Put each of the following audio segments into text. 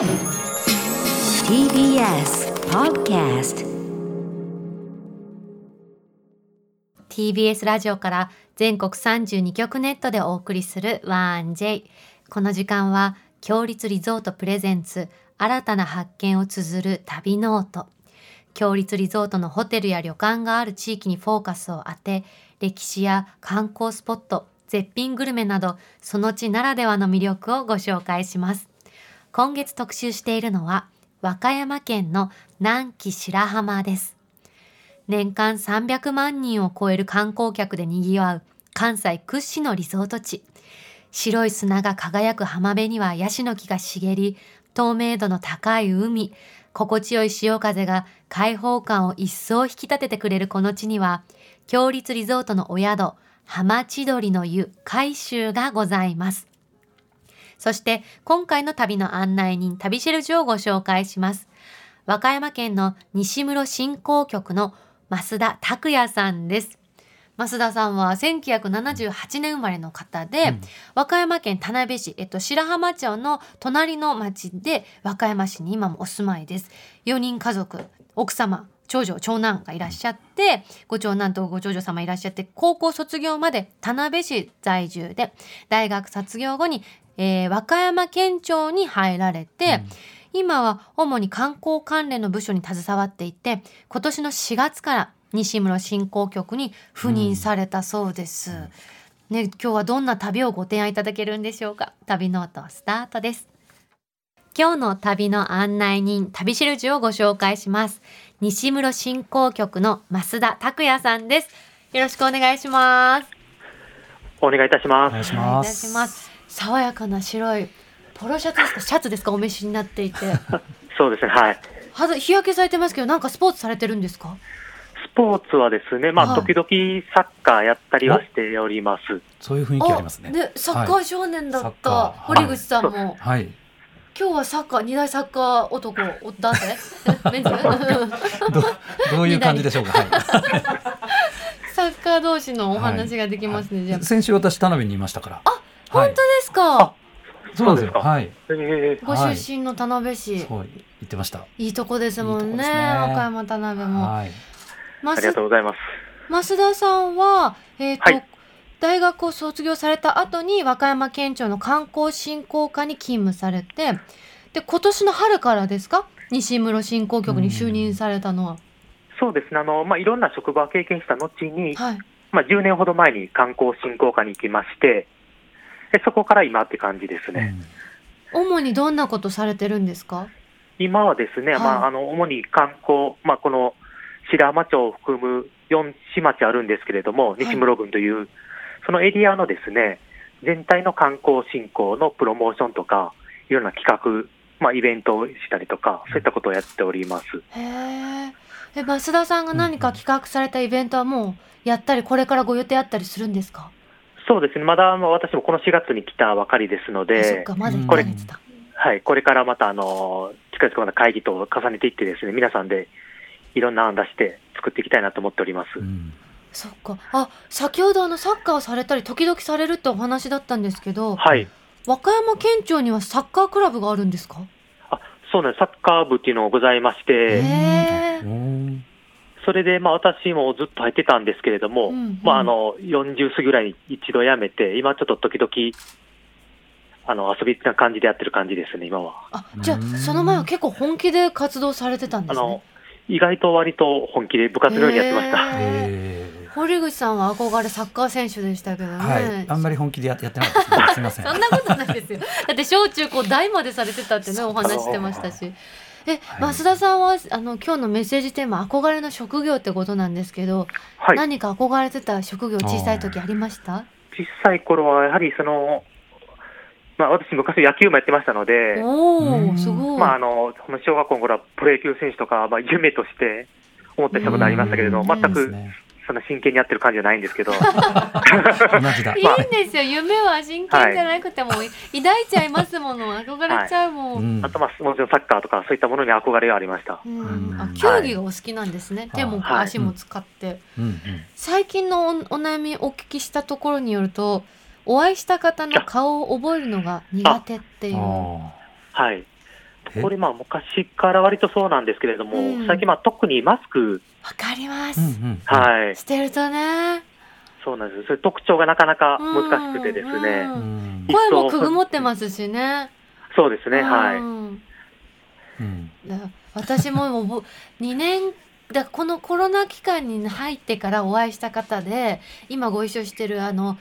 TBS Podcast TBS ラジオから全国32局ネットでお送りする 1J この時間は共立リゾートプレゼンツ新たな発見を綴る旅ノート。共立リゾートのホテルや旅館がある地域にフォーカスを当て歴史や観光スポット絶品グルメなどその地ならではの魅力をご紹介します。今月特集しているのは和歌山県の南紀白浜です。年間300万人を超える観光客で賑わう関西屈指のリゾート地。白い砂が輝く浜辺にはヤシの木が茂り透明度の高い海心地よい潮風が開放感を一層引き立ててくれるこの地には強立リゾートのお宿浜千鳥の湯海舟がございます。そして今回の旅の案内人旅シェルジュをご紹介します。和歌山県の西室振興局の増田拓也さんです。増田さんは1978年生まれの方で、うん、和歌山県田辺市、えっと、白浜町の隣の町で和歌山市に今もお住まいです。4人家族奥様長女長男がいらっしゃってご長男とご長女様いらっしゃって高校卒業まで田辺市在住で大学卒業後に、えー、和歌山県庁に入られて、うん、今は主に観光関連の部署に携わっていて今年の4月から西村振興局に赴任されたそうです。うん、ね、今日はどんな旅をご提案いただけるんでしょうか？旅ノートスタートです。今日の旅の案内人、旅しるじをご紹介します。西室振興局の増田拓也さんです。よろしくお願いします。お願いいたします。お願いします。爽やかな白いポロシャツですか、シャツですか、お召しになっていて。そうですね、はい。は日焼けされてますけど、なんかスポーツされてるんですか？スポーツはですね、まあ、時々サッカーやったりはしております。そういう雰囲気ありますね。ね、サッカー少年だった、堀口さんも。はい。今日はサッカー二大サッカー男？男性どどういう感じでしょうか？はい、サッカー同士のお話ができますね。はい、じゃあ先週私田辺にいましたから。あ、本当ですか？そうですか。はい。ご出身の田辺市。そう言ってました。いいとこですもんね。和歌山田辺も。はい。ありがとうございます。増田さんはえっ、と、大学を卒業された後に和歌山県庁の観光振興課に勤務されてで今年の春からですか？西室振興局に就任されたのは。そうですねあの、まあ、いろんな職場を経験した後に、はいまあ、10年ほど前に観光振興課に行きましてでそこから今って感じですね、うん、主にどんなことされてるんですか？今はですね、はい、まあ、あの主に観光、まあ、この白浜町を含む4市町あるんですけれども、西室郡という、はいそのエリアのですね、全体の観光振興のプロモーションとか、いろんな企画、まあ、イベントをしたりとか、そういったことをやっております。へえ。増田さんが何か企画されたイベントはもうやったり、これからご予定あったりするんですか？そうですね、まだ私もこの4月に来たばかりですので、これはい、これからまたあの近々また会議と重ねていってですね、皆さんでいろんな案出して作っていきたいなと思っております。うんそっか。あ、先ほどあのサッカーをされたり時々されるってお話だったんですけど、はい。和歌山県庁にはサッカークラブがあるんですか？あ、そうなんです。サッカー部っていうのがございまして、それでまあ私もずっと入ってたんですけれども、うんうん、まああの40過ぎぐらいに一度辞めて、今ちょっと時々あの遊びな感じでやってる感じですね、今は。あ、じゃあその前は結構本気で活動されてたんですね。意外と割と本気で部活のようにやってました。堀口さんは憧れサッカー選手でしたけどね。はい、あんまり本気でやってなかったす。すみません。そんなことないですよ。だって小中高大までされてたってねお話してましたし。え、はい、増田さんはあの今日のメッセージテーマ憧れの職業ってことなんですけど、はい、何か憧れてた職業小さい時ありました？小さい頃はやはりそのまあ、私、昔野球もやってましたので、おすごい。まあ、あの小学校の頃はプロ野球選手とか、まあ、夢として思ったことありましたけれど、全くそんな真剣にやってる感じじゃないんですけど。同じだ。いいんですよ。夢は真剣じゃなくても、抱いちゃいますもの。憧れちゃうもん。あと、まあ、もちろんサッカーとか、そういったものに憧れがありました。あ、競技がお好きなんですね。手も足も使って。最近のお悩みお聞きしたところによると、お会いした方の顔を覚えるのが苦手っていう。はい。えこれ、まあ、昔から割とそうなんですけれども、うん最近、まあ、特にマスク、わかりまうんす。うん。はい、してるとね。そうなんです。それ特徴がなかなか難しくてですうね。んうん。声もくぐもってますしね。そうですね、はい。うん私ももう2年だこのコロナ期間に入ってからお会いした方で今ご一緒してるあの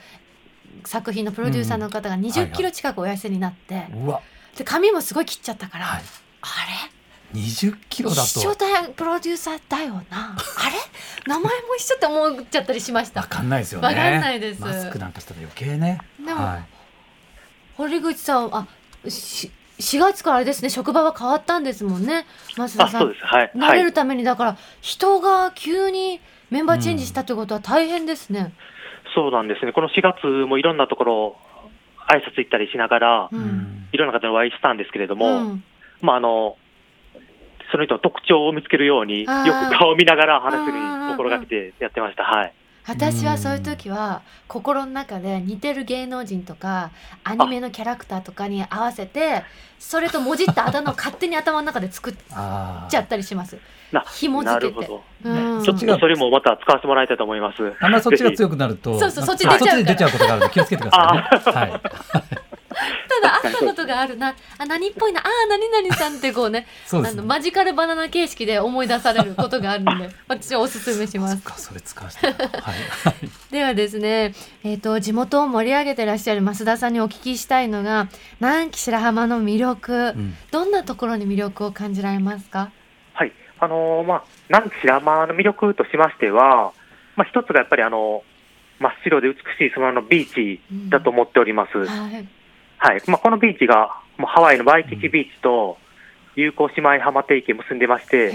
作品のプロデューサーの方が2はい0はいキロ近くお痩せになって、うわ、で髪もすごい切っちゃったから、はい。あ20キロだれ一緒とだよプロデューサーだよなあれ？名前も一緒って思っちゃったりしましたわかんないですよね。わかんないですマスクなんかしたら余計ね。でもはい。堀口さんあし4月からあれですね職場は変わったんですもんね増田あ、さんそうです。はい。慣はい。れるためにだから人が急にメンバーチェンジしたってことは大変ですね。そうなんですね。この4月もいろんなところ、挨拶行ったりしながらう、ん。いろんな方にお会いしたんですけれどうも、んまあ、あの、その人の特徴を見つけるように、よく顔を見ながら話すうんうに心がけてやってました。はい。私はそういう時は心の中で似てる芸能人とかアニメのキャラクターとかに合わせてそれともじったあだ名を勝手に頭の中で作っ。ちゃったりします。な紐な付けて。るほど。うんそっちがそれもまた使わせてもらいたいと思います。あんまりそっちが強くなると、そうそうそっち出ちゃうからそっちで出ちゃうことがあるので気をつけてくださいね。はい。ただ会ったことがあるなあ何っぽいなあー何々さんってこうねそうですね。あのマジカルバナナ形式で思い出されることがあるので 私はおすすめします。そっか、それ使わせて。はい。ではですね、えー、と地元を盛り上げてらっしゃる増田さんにお聞きしたいのが南紀白浜の魅力、うん。どんなところに魅力を感じられますか？はい。あのーまあ、南紀白浜の魅力としましては、まあ、一つがやっぱりあの、真っ白で美しいそのビーチだと思っております。はい、はい。まあ、このビーチが、もうハワイのワイキキビーチと、友好姉妹浜提携結んでまして、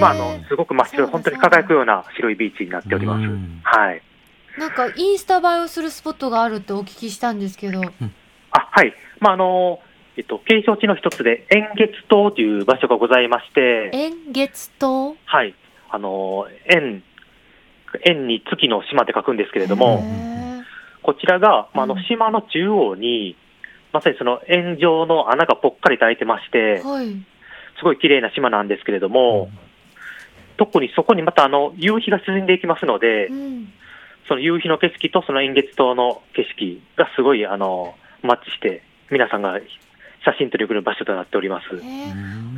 まあ、あの、すごく真っ白、本当に輝くような白いビーチになっておりますうん。はい。なんかインスタ映えをするスポットがあるってお聞きしたんですけどあ、はい。まあ、あの、えっと、景勝地の一つで、円月島という場所がございまして、円月島？はい。あの、円、円に月の島って書くんですけれどへも、ーこちらが、まあ、あのうん島の中央に、まさにその円状の穴がぽっかりと開いてまして、はい。すごい綺麗な島なんですけれども、特にそこにまたあの夕日が沈んでいきますのでう、ん。その夕日の景色とその円月島の景色がすごいあのマッチして、皆さんが写真撮りに来る場所となっております。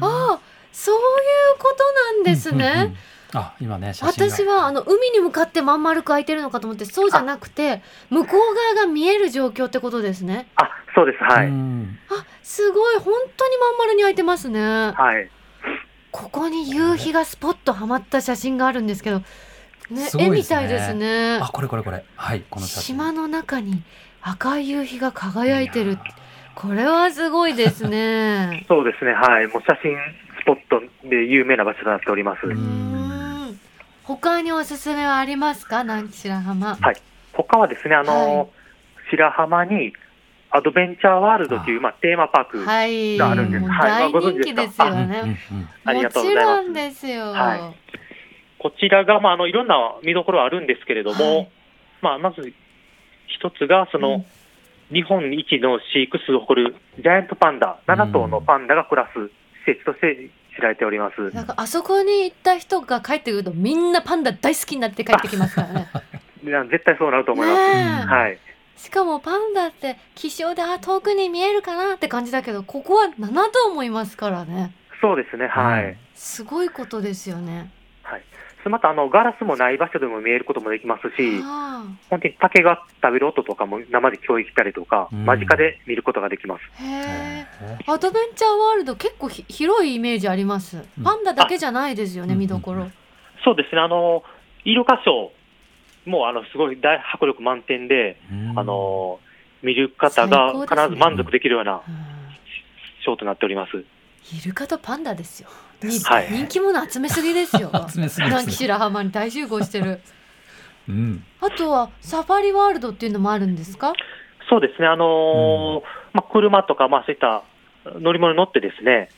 ああそういうことなんですね。あ、今ね、写真が。私はあの海に向かってまん丸く開いてるのかと思ってそうじゃなくて向こう側が見える状況ってことですねあ、そうです、はい。うんあすごい本当にまん丸に開いてますねはい。ここに夕日がスポッとはまった写真があるんですけどねね絵みたいですねあ、これこれこれ。はい、この写真。島の中に赤い夕日が輝いてるこれはすごいですね そうですね、はい。もう写真スポットで有名な場所となっております。他におすすめはありますか？南紀白浜。はい。他はですね、あの、はい。白浜にアドベンチャーワールドというまあ、テーマパーク、はい。があるんです。はい。大人気ですよね。うんありもがとうございますちろんですよ。はこちらが、まあ、あのいろんな見どころあるんですけれども、はい。まあ、まず一つが、その、うん。日本一の飼育数を誇るジャイアントパンダ、7頭のパンダが暮らす施設として知られております。なんかあそこに行った人が帰ってくるとみんなパンダ大好きになって帰ってきますからね。いや絶対そうなると思います。はい。しかもパンダって気象であ遠くに見えるかなって感じだけどここは7頭もいますからね。そうですね、はい。うんすごいことですよね。また、あの、ガラスもない場所でも見えることもできますし、あ本当に竹が食べる音とかも生で聞こえたりとか、うん間近で見ることができます。アドベンチャーワールド結構ひ広いイメージあります。うんパンダだけじゃないですよね、あ見どころ。うんそうですね、あの、イルカショーも、あの、すごい大迫力満点で、うんあの、見る方が必ず満足できるようなうんショーとなっております。イルカとパンダですよ。にですはい人気者集めすぎですよ。集めすぎ南紀。白浜に大集合してる。うん。あとはサファリワールドっていうのもあるんですか？そうですね、あのーまあ、車とか、まあ、そういった乗り物に乗ってですね、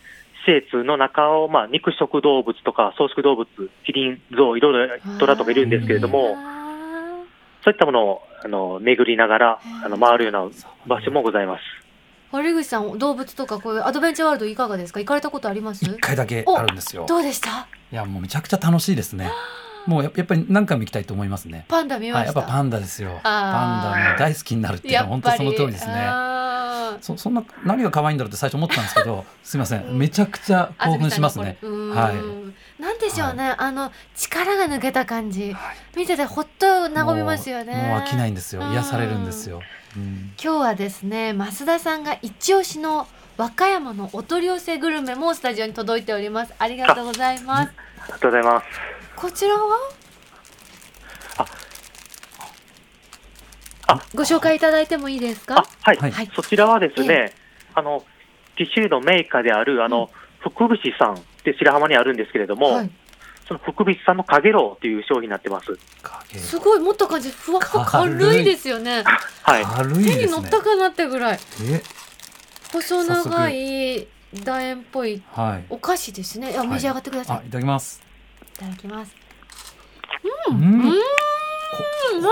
施設の中を、まあ、肉食動物とか草食動物、キリン、ゾウ、いろいろトラとかいるんですけれども、あそういったものをあの巡りながらあの回るような場所もございます。堀口さん動物とかこういうアドベンチャーワールドいかがですか？行かれたことあります？一回だけあるんですよ。どうでした？いやもうめちゃくちゃ楽しいですね。もうややっぱり何回も行きたいと思いますね。パンダ見はい、ました、やっぱパンダですよ。パンダも大好きになるっていうのは本当その通りですね。そそんな何が可愛いんだろうって最初思ったんですけど、すみません、めちゃくちゃ興奮しますね。は。はいなんでしょうね、あの力が抜けた感じ、はい見ててほっと和みますよね。もう飽きないんですよ。うん癒されるんですよ。うん今日はですね、増田さんが一押しの和歌山のお取り寄せグルメもスタジオに届いております。ありがとうございます。ありがとうございます。こちらは？あご紹介いただいてもいいですあか。はい、はいはいそちらはですえね、あの、紀州のメーカーである、あの、福伏さんって白浜にあるんですけれども、はい。その福伏さんのかげろうっていう商品になってます。影すごい持った感じふわふわ軽いですよね。はい。軽い手にですね。乗ったかなってぐらいえ、細長い楕円っぽいはい。お菓子ですね。あ召し上がってください。あ、いただきます。いただきます。うん。こ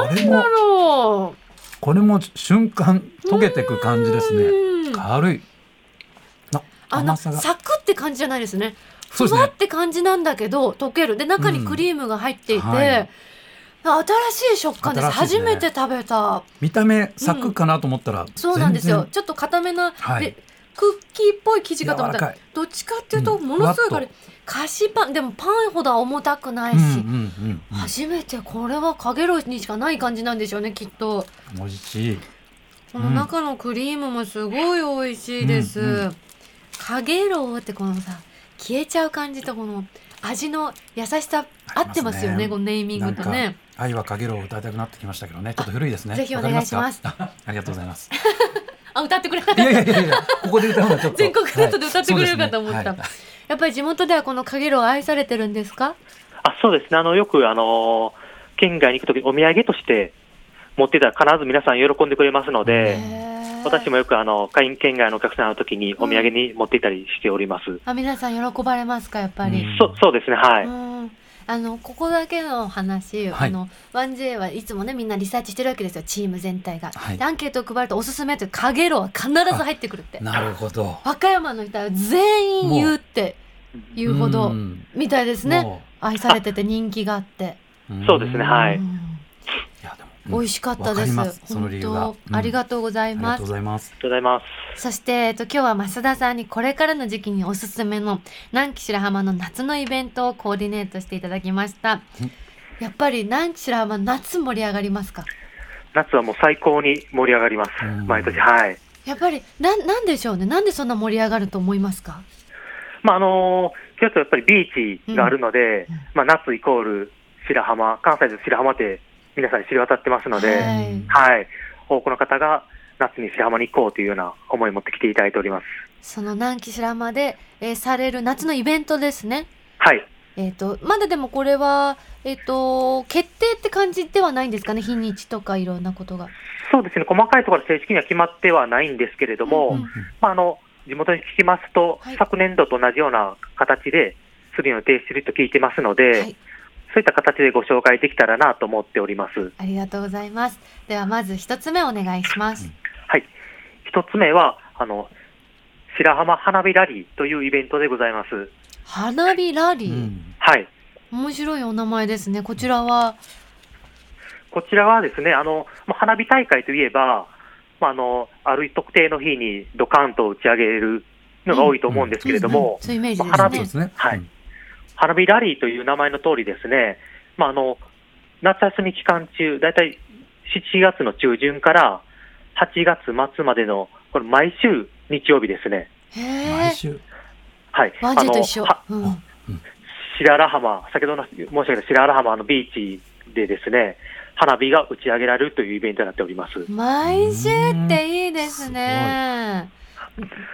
これもだろう。これも瞬間溶けてく感じですね。うん軽い。あ、あの甘さが。サクって感じじゃないですね。ふわって感じなんだけど溶ける。で中にクリームが入っていて、うんはい。新しい食感です。ね。初めて食べた。見た目サクかなと思ったら、そうなんですよ。全ちょっと固めな、はい。でクッキーっぽい生地かと思ったらどっちかっていうとうん。ものすごいふわっと。軽い菓子パン。でもパンほどは重たくないし、然。うんうんうんうん。初めてこれはかげろうにしかない感じなんでしょうねきっと。美味しい。この中のクリームもすごい美味しいです、うんうん。かげろうってこのさ消えちゃう感じとこの味の優しさ合ってますよねこのネーミングとねか愛はかげろうを歌いたくなってきましたけどね。ちょっと古いですね。ぜひお願いしますかあありがとうございます。あ歌ってくれたいやいやいやいや、ここで歌うのはちょっと。全国ネットで歌ってくれるかと思った、はいそうですねやっぱり地元ではこのかげろう愛されてるんですか？あ、そうですね。あの、よく、あのー県外に行くときお土産として持ってたら必ず皆さん喜んでくれますので、私もよく、あの、県県外のお客さんのときにお土産に持っていたりしております。あ皆さん喜ばれますかやっぱり、うん。そそうですね、はい。うん。あのここだけの話、はい。あの 1J はいつもねみんなリサーチしてるわけですよチーム全体が、はい。でアンケートを配るとおすすめってかげろうは必ず入ってくるって。なるほど。和歌山の人は全員言うって言うほどん。みたいですね。も愛されてて人気があって、うそうですねはい美味しかったです。わかります。その理由が。本当ありがとうございますありがとうございます。ありがとうございます。そして、えっと、今日は増田さんにこれからの時期におすすめの南紀白浜の夏のイベントをコーディネートしていただきました。やっぱり南紀白浜夏盛り上がりますか？夏はもう最高に盛り上がります。うん。毎年、はい。やっぱりななんでしょうね？なんでそんな盛り上がると思いますか？まあ、あのー、京都やっぱりビーチがあるので、うん。うん。まあ、夏イコール白浜、関西で白浜って皆さんに知り渡ってますので、ははい。い多くの方が夏に白浜に行こうというような思いを持ってきていただいております。その南紀白浜で、えーされる夏のイベントですね。はい。えっ、とまだでもこれはえっ、と決定って感じではないんですかね？日にちとかいろんなことが。そうですね、細かいところ正式には決まってはないんですけれども、うんうんまあ、あの地元に聞きますと、はい昨年度と同じような形でする予定していると聞いてますので、はいそういった形でご紹介できたらなと思っております。ありがとうございます。ではまず一つ目お願いします。はい。一つ目は、あの、白浜花火ラリーというイベントでございます。花火ラリー？うんはい。面白いお名前ですね。こちらは、こちらはですね、あの、まあ花火大会といえば、まあ、あの、ある特定の日にドカンと打ち上げるのが多いと思うんですけれども、そういうイメージまあ花火ですね。そうですね。はいうん花火ラリーという名前の通りですね、まあ、あの、夏休み期間中、だいたい7月の中旬から8月末までの、これ毎週日曜日ですね。毎。週。はい。ワンジーと一緒白良浜、先ほどの申し上げた白良浜のビーチでですね、花火が打ち上げられるというイベントになっております。毎週っていいですね。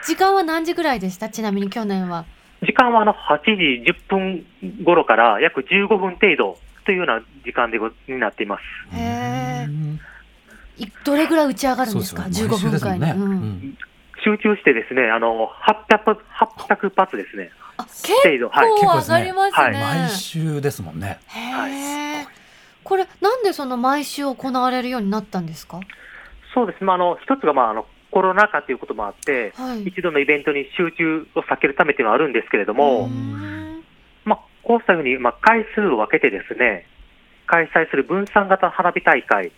時間は何時ぐらいでした？ちなみに去年は。時間はあの8時10分頃から約15分程度というような時間でごになっています。へどれぐらい打ち上がるんですか？そうですよ ?15 分間に。ねうんうん集中してですね、あの、800発、800発ですね。あ結程度、はい。構上がりますね。はい毎週ですもんね。へえ。これなんでその毎週行われるようになったんですか？そうですね、まあ、あの、一つが、まあ、あの、コロナ禍ということもあって、はい。一度のイベントに集中を避けるためっていうのはあるんですけれども、まあ、こうしたように、まあ、回数を分けてですね、開催する分散型花火大会っ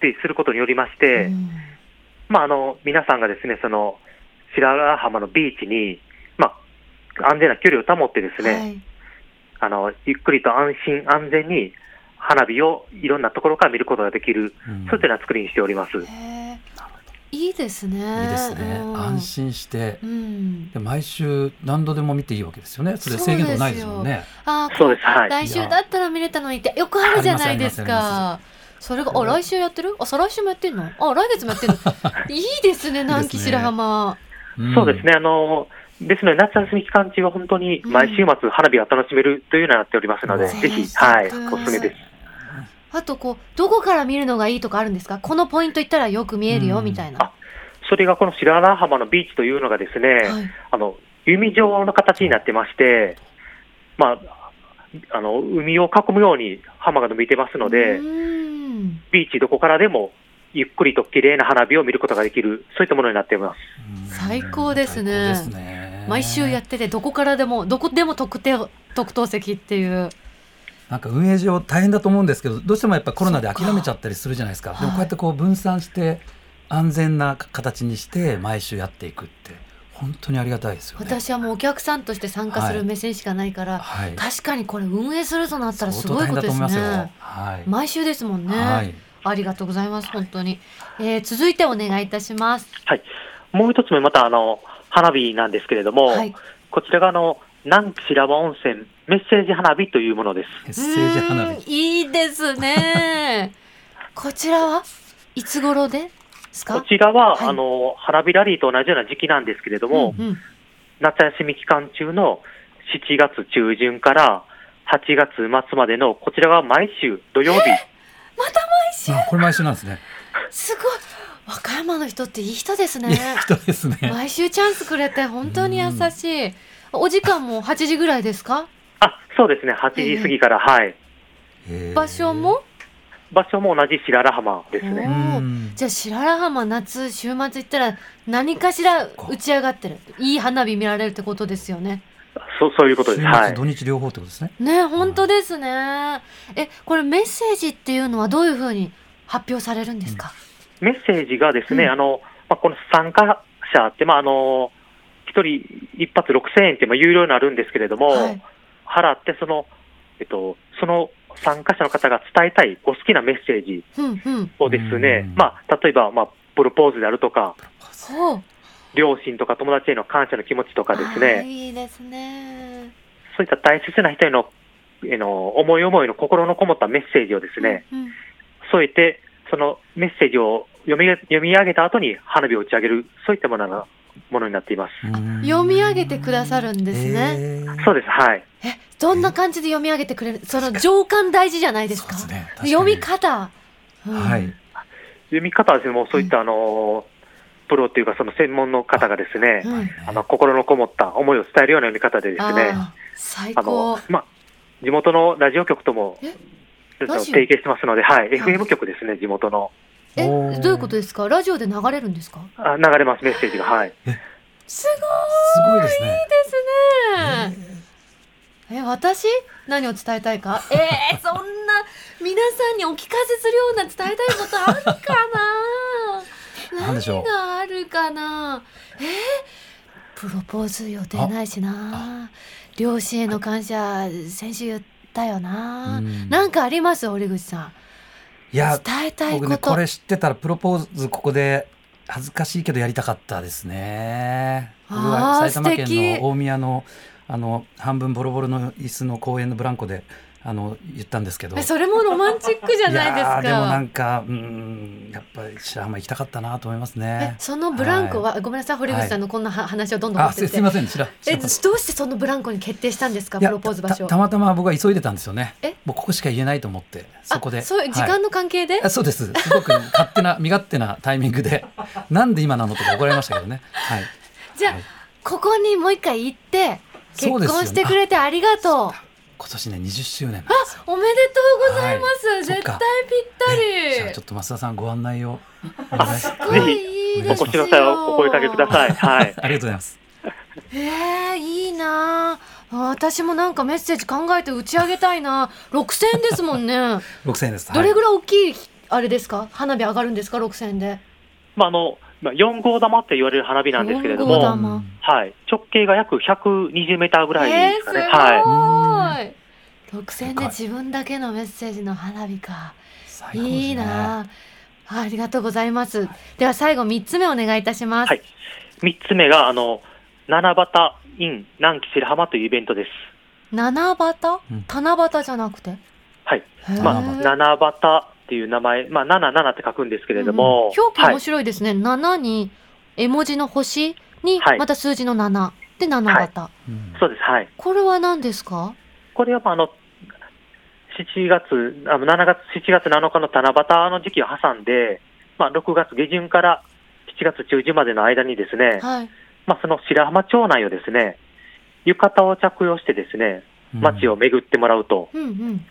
てすることによりまして、うん。まあ、あの、皆さんがですね、その、白良浜のビーチに、まあ、安全な距離を保ってですね、はい。あの、ゆっくりと安心安全に花火をいろんなところから見ることができる、うん。そういったような作りにしております。いいですね。いいですね、うん安心してうん。で毎週何度でも見ていいわけですよねそれ制限とかないですもんねあーそうですはい来週だったら見れたのにってよくあるじゃないですか。それがあ来週やってる？あ再来週もやってんの？あ来月もやってんの？いいですね南紀白浜。んそうですね、あの、ですので、夏休み期間中は本当に毎週末花火を楽しめるというようになっておりますので、うんぜひ、はい、おすすめです。あとこうどこから見るのがいいとかあるんですか？このポイント行ったらよく見えるようんみたいな。あそれがこの白良浜のビーチというのがですね、はい。あの、弓状の形になってまして、まあ、あの、海を囲むように浜が伸びてますので、うんビーチどこからでもゆっくりと綺麗な花火を見ることができる、そういったものになっています。うん最高ですね最高ですね毎週やっててどこからでもどこでも特定特等席っていう。なんか運営上大変だと思うんですけどどうしてもやっぱコロナで諦めちゃったりするじゃないですかでもこうやってこう分散して安全な形にして毎週やっていくって本当にありがたいですよね。私はもうお客さんとして参加する目線しかないから、はい、確かにこれ運営するとなったらすごいことです。ね。はい。毎週ですもんね。はい。ありがとうございます本当に、えー続いてお願いいたします。はい。もう一つ目、またあの、花火なんですけれども、はい。こちらがあの、南紀白浜温泉メッセージ花火というものです。メッセージ花うーん火。いいですね。こちらは？いつ頃で？すか？こちらは、はいあの、花火ラリーと同じような時期なんですけれども、うんうん夏休み期間中の7月中旬から8月末までの、こちらが毎週土曜日、また毎週？あこれ毎週なんですね。すごい和歌山の人っていい人ですねいい。人ですね。毎週チャンスくれて本当に優しい。お時間も8時ぐらいですか？あ、そうですね、8時過ぎから、はい。場所も？場所も同じ白良浜ですおね。うんじゃあ白良浜夏週末行ったら何かしら打ち上がってるいい花火見られるってことですよね。そうそういうことです。週はい末。土日両方ってことですね。ね本当ですね。えこれメッセージっていうのはどういうふうに発表されるんですか？メッセージがですね、うんあの、まあ、この参加者って、まあ、あの、一人一発6000円って、まあ、有料になるんですけれども、はい払って、その、えっと、その参加者の方が伝えたいお好きなメッセージうんうん。をですねうん、まあ、例えば、まあ、プロポーズであるとか。両親とか友達への感謝の気持ちとかですね、いいですね。そういった大切な人への、への思い思いの心のこもったメッセージをですね、うんうん添えて、そのメッセージを読み読み上げた後に花火を打ち上げる、そういったものなものになっています。うん読み上げてくださるんですね。へーそうです、はい。えどんな感じで読み上げてくれるその情感大事じゃないですか？ね読み方。うんはい。読み方はですね、もうそういった、あの、プロっていうか、その専門の方がですね、うんあの、心のこもった思いを伝えるような読み方でですね、あの。、まあ、地元のラジオ局とも、提携してますので、はい、FM 局ですね、地元の。えどういうことですか？ラジオで流れるんですか？あ流れます、メッセージが、はい。すすごいですね。ごいですね。え私？何を伝えたいか？えー、そんな皆さんにお聞かせするような伝えたいことあるかな？なんでしょう。何があるかな？えー、プロポーズ予定ないしな。両親への感謝先週言ったよな、うん。なんかあります？堀口さんいや、伝えたい僕ね、これ知ってたらプロポーズここで恥ずかしいけどやりたかったですね。僕埼玉県の大宮のあの半分ボロボロの椅子の公園のブランコであの言ったんですけど。えそれもロマンチックじゃないですか。でもなんかうんやっぱり白浜行きたかったなと思いますえね。そのブランコは、ごめんなさい堀口さんのこんなは話をどんどんすすいませんえどうしてそのブランコに決定したんですかプロポーズ場所たたまたま僕は急いでたんですよね。え？もうここしか言えないと思ってそこで。あそう時はい。間の関係で、あそうです。すごく勝手な身勝手なタイミングで。なんで今なのとか怒られましたけどね。はい。じゃあ、はい。ここにもう一回行って結婚してくれてありがとう今年ね20周年なんですよ。おめでとうございます、はい。絶対ぴったり。じゃあちょっと増田さんご案内をすお願いします。ごいいいおですよ越しの際はお声かけください。はい。ありがとうございます。えー、いいな。あ私もなんかメッセージ考えて打ち上げたいな。6000円ですもんね。6000円です。どれぐらい大きいあれですか？花火上がるんですか？6000円で。まあ、あの、まあ、4号玉って言われる花火なんですけれども、玉。はい。直径が約120メーターぐらいえー、ですかね。すごい、はい。6000円で自分だけのメッセージの花火か。ね。いいな。あありがとうございます。では最後3つ目お願いいたします、はい。3つ目が、あの、七夕 in 南紀白浜というイベントです。七夕？うん。七夕じゃなくて？はい。まあ、七夕っていう名前、まあ、七七って書くんですけれども、うん。表記面はい。白いですね、7に絵文字の星にはい。また数字の7で七夕、うん。そうです。はい。これは何ですか？これは、まあ、あの、7月、あの7月、7月7日の七夕の時期を挟んで、まあ、6月下旬から7月中旬までの間にですね、はい。まあ、その白浜町内をですね、浴衣を着用してですね、街を巡ってもらうと。うんうん。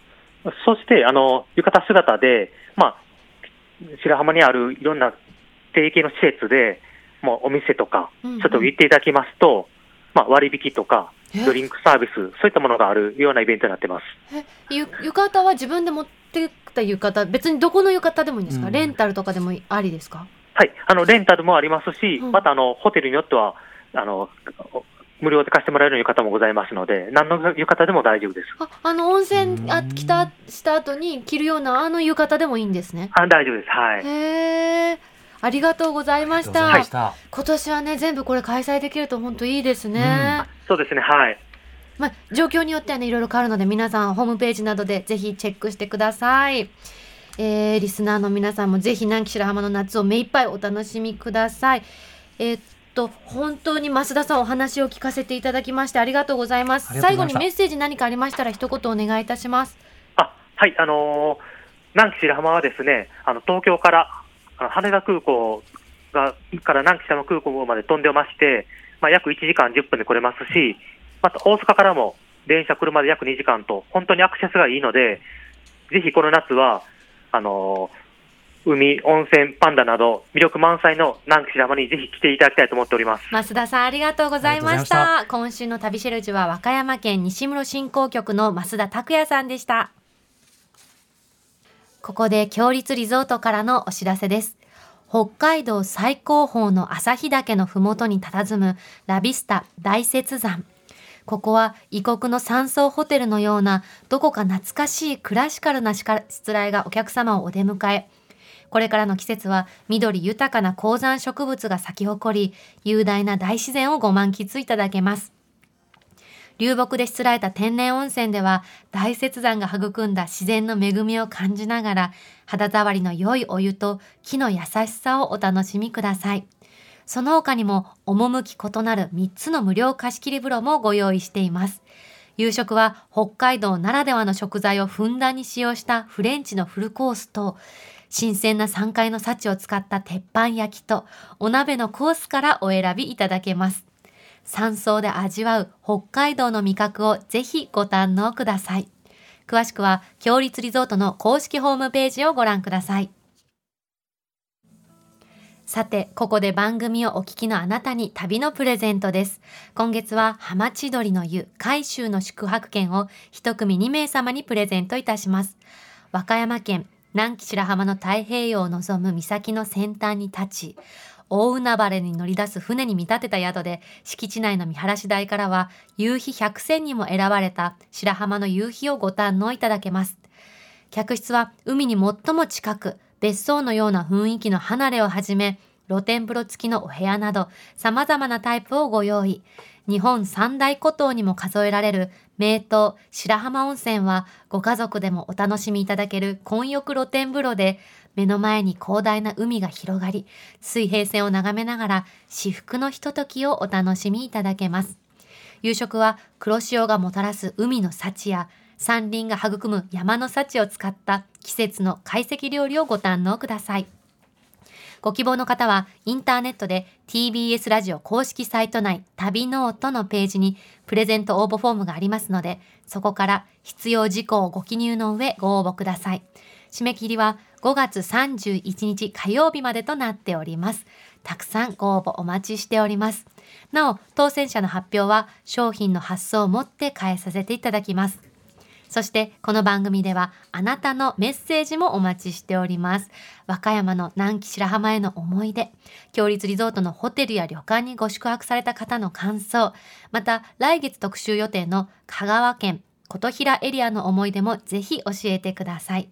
そして、あの、浴衣姿で、まあ、白浜にあるいろんな定型の施設で、もうお店とか、うんうん。ちょっと行っていただきますと、まあ、割引とか、えドリンクサービス、そういったものがあるようなイベントになってます。え？ゆ浴衣は自分で持ってきた浴衣？別にどこの浴衣でもいいんですか、うん。レンタルとかでもありですか？はい、あの、レンタルもありますし、うん。また、あの、ホテルによっては、あの、無料で貸してもらえる浴衣もございますので、何の浴衣でも大丈夫です。ああの温泉あうん。来たした後に着るようなあの浴衣でもいいんですね？あ大丈夫です。はい。へえ。ありがとうございました、ありがとうございました。今年はね全部これ開催できると本当いいですね、そうですね、はい。まあ、状況によってはねいろいろ変わるので皆さんホームページなどでぜひチェックしてください、えーリスナーの皆さんもぜひ南紀白浜の夏を目いっぱいお楽しみください。えーっと本当に増田さんお話を聞かせていただきましてありがとうございます。最後にメッセージ何かありましたら一言お願いいたします。あ、はい、あのー南紀白浜はですね、あの、東京から、あの羽田空港が、から南紀白浜空港まで飛んでまして、まあ、約1時間10分で来れますし、また大阪からも電車、車で約2時間と、本当にアクセスがいいので、ぜひこの夏は、あのー海、温泉、パンダなど、魅力満載の南紀白浜にぜひ来ていただきたいと思っております。増田さんありがとうございました。今週の旅シェルジュは和歌山県西室振興局の増田拓也さんでした。ここで強立リゾートからのお知らせです北海道最高峰の旭岳のふもとに佇むラビスタ大雪山ここは異国の山荘ホテルのようなどこか懐かしいクラシカルなしつらいがお客様をお出迎えこれからの季節は緑豊かな高山植物が咲き誇り、雄大な大自然をご満喫いただけます。流木でしつらえた天然温泉では大雪山が育んだ自然の恵みを感じながら肌触りの良いお湯と木の優しさをお楽しみください。その他にも趣異なる3つの無料貸切風呂もご用意しています。夕食は北海道ならではの食材をふんだんに使用したフレンチのフルコースと新鮮な山海の幸を使った鉄板焼きとお鍋のコースからお選びいただけます。山荘で味わう北海道の味覚をぜひご堪能ください。詳しくは、強立リゾートの公式ホームページをご覧ください。さて、ここで番組をお聞きのあなたに旅のプレゼントです。今月は浜千鳥の湯海州の宿泊券を一組2名様にプレゼントいたします。和歌山県南紀白浜の太平洋を望む岬の先端に立ち、大海原に乗り出す船に見立てた宿で、敷地内の見晴らし台からは、夕日百選にも選ばれた白浜の夕日をご堪能いただけます。客室は海に最も近く、別荘のような雰囲気の離れをはじめ、露天風呂付きのお部屋など、様々なタイプをご用意。日本三大古島にも数えられる名湯白浜温泉はご家族でもお楽しみいただける混浴露天風呂で目の前に広大な海が広がり水平線を眺めながら至福のひとときをお楽しみいただけます夕食は黒潮がもたらす海の幸や山林が育む山の幸を使った季節の懐石料理をご堪能くださいご希望の方はインターネットで TBS ラジオ公式サイト内旅ノートのページにプレゼント応募フォームがありますのでそこから必要事項をご記入の上ご応募ください。締め切りは5月31日火曜日までとなっております。たくさんご応募お待ちしております。なお、当選者の発表は賞品の発送をもって代えさせていただきます。そしてこの番組ではあなたのメッセージもお待ちしております。和歌山の南紀白浜への思い出、共立リゾートのホテルや旅館にご宿泊された方の感想、また来月特集予定の香川県琴平エリアの思い出もぜひ教えてください。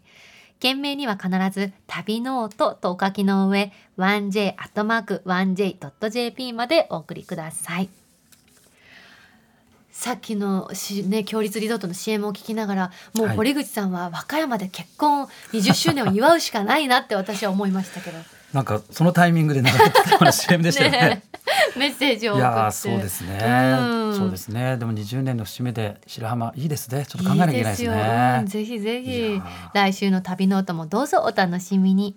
件名には必ず旅ノートとお書きの上 1j.1j.jp までお送りください。さっきのし、ね、強立リゾートの CM を聞きながらもうはい堀口さんは和歌山で結婚20周年を祝うしかないなって私は思いましたけどなんかそのタイミングで流れてたような CM でしたよね。ねメッセージを送って。いやーそうですね、うんそうですねでも20年の節目で白浜いいですね。ちょっと考えなきゃいけないですいいですぜひぜいひ来週の旅ノートもどうぞお楽しみに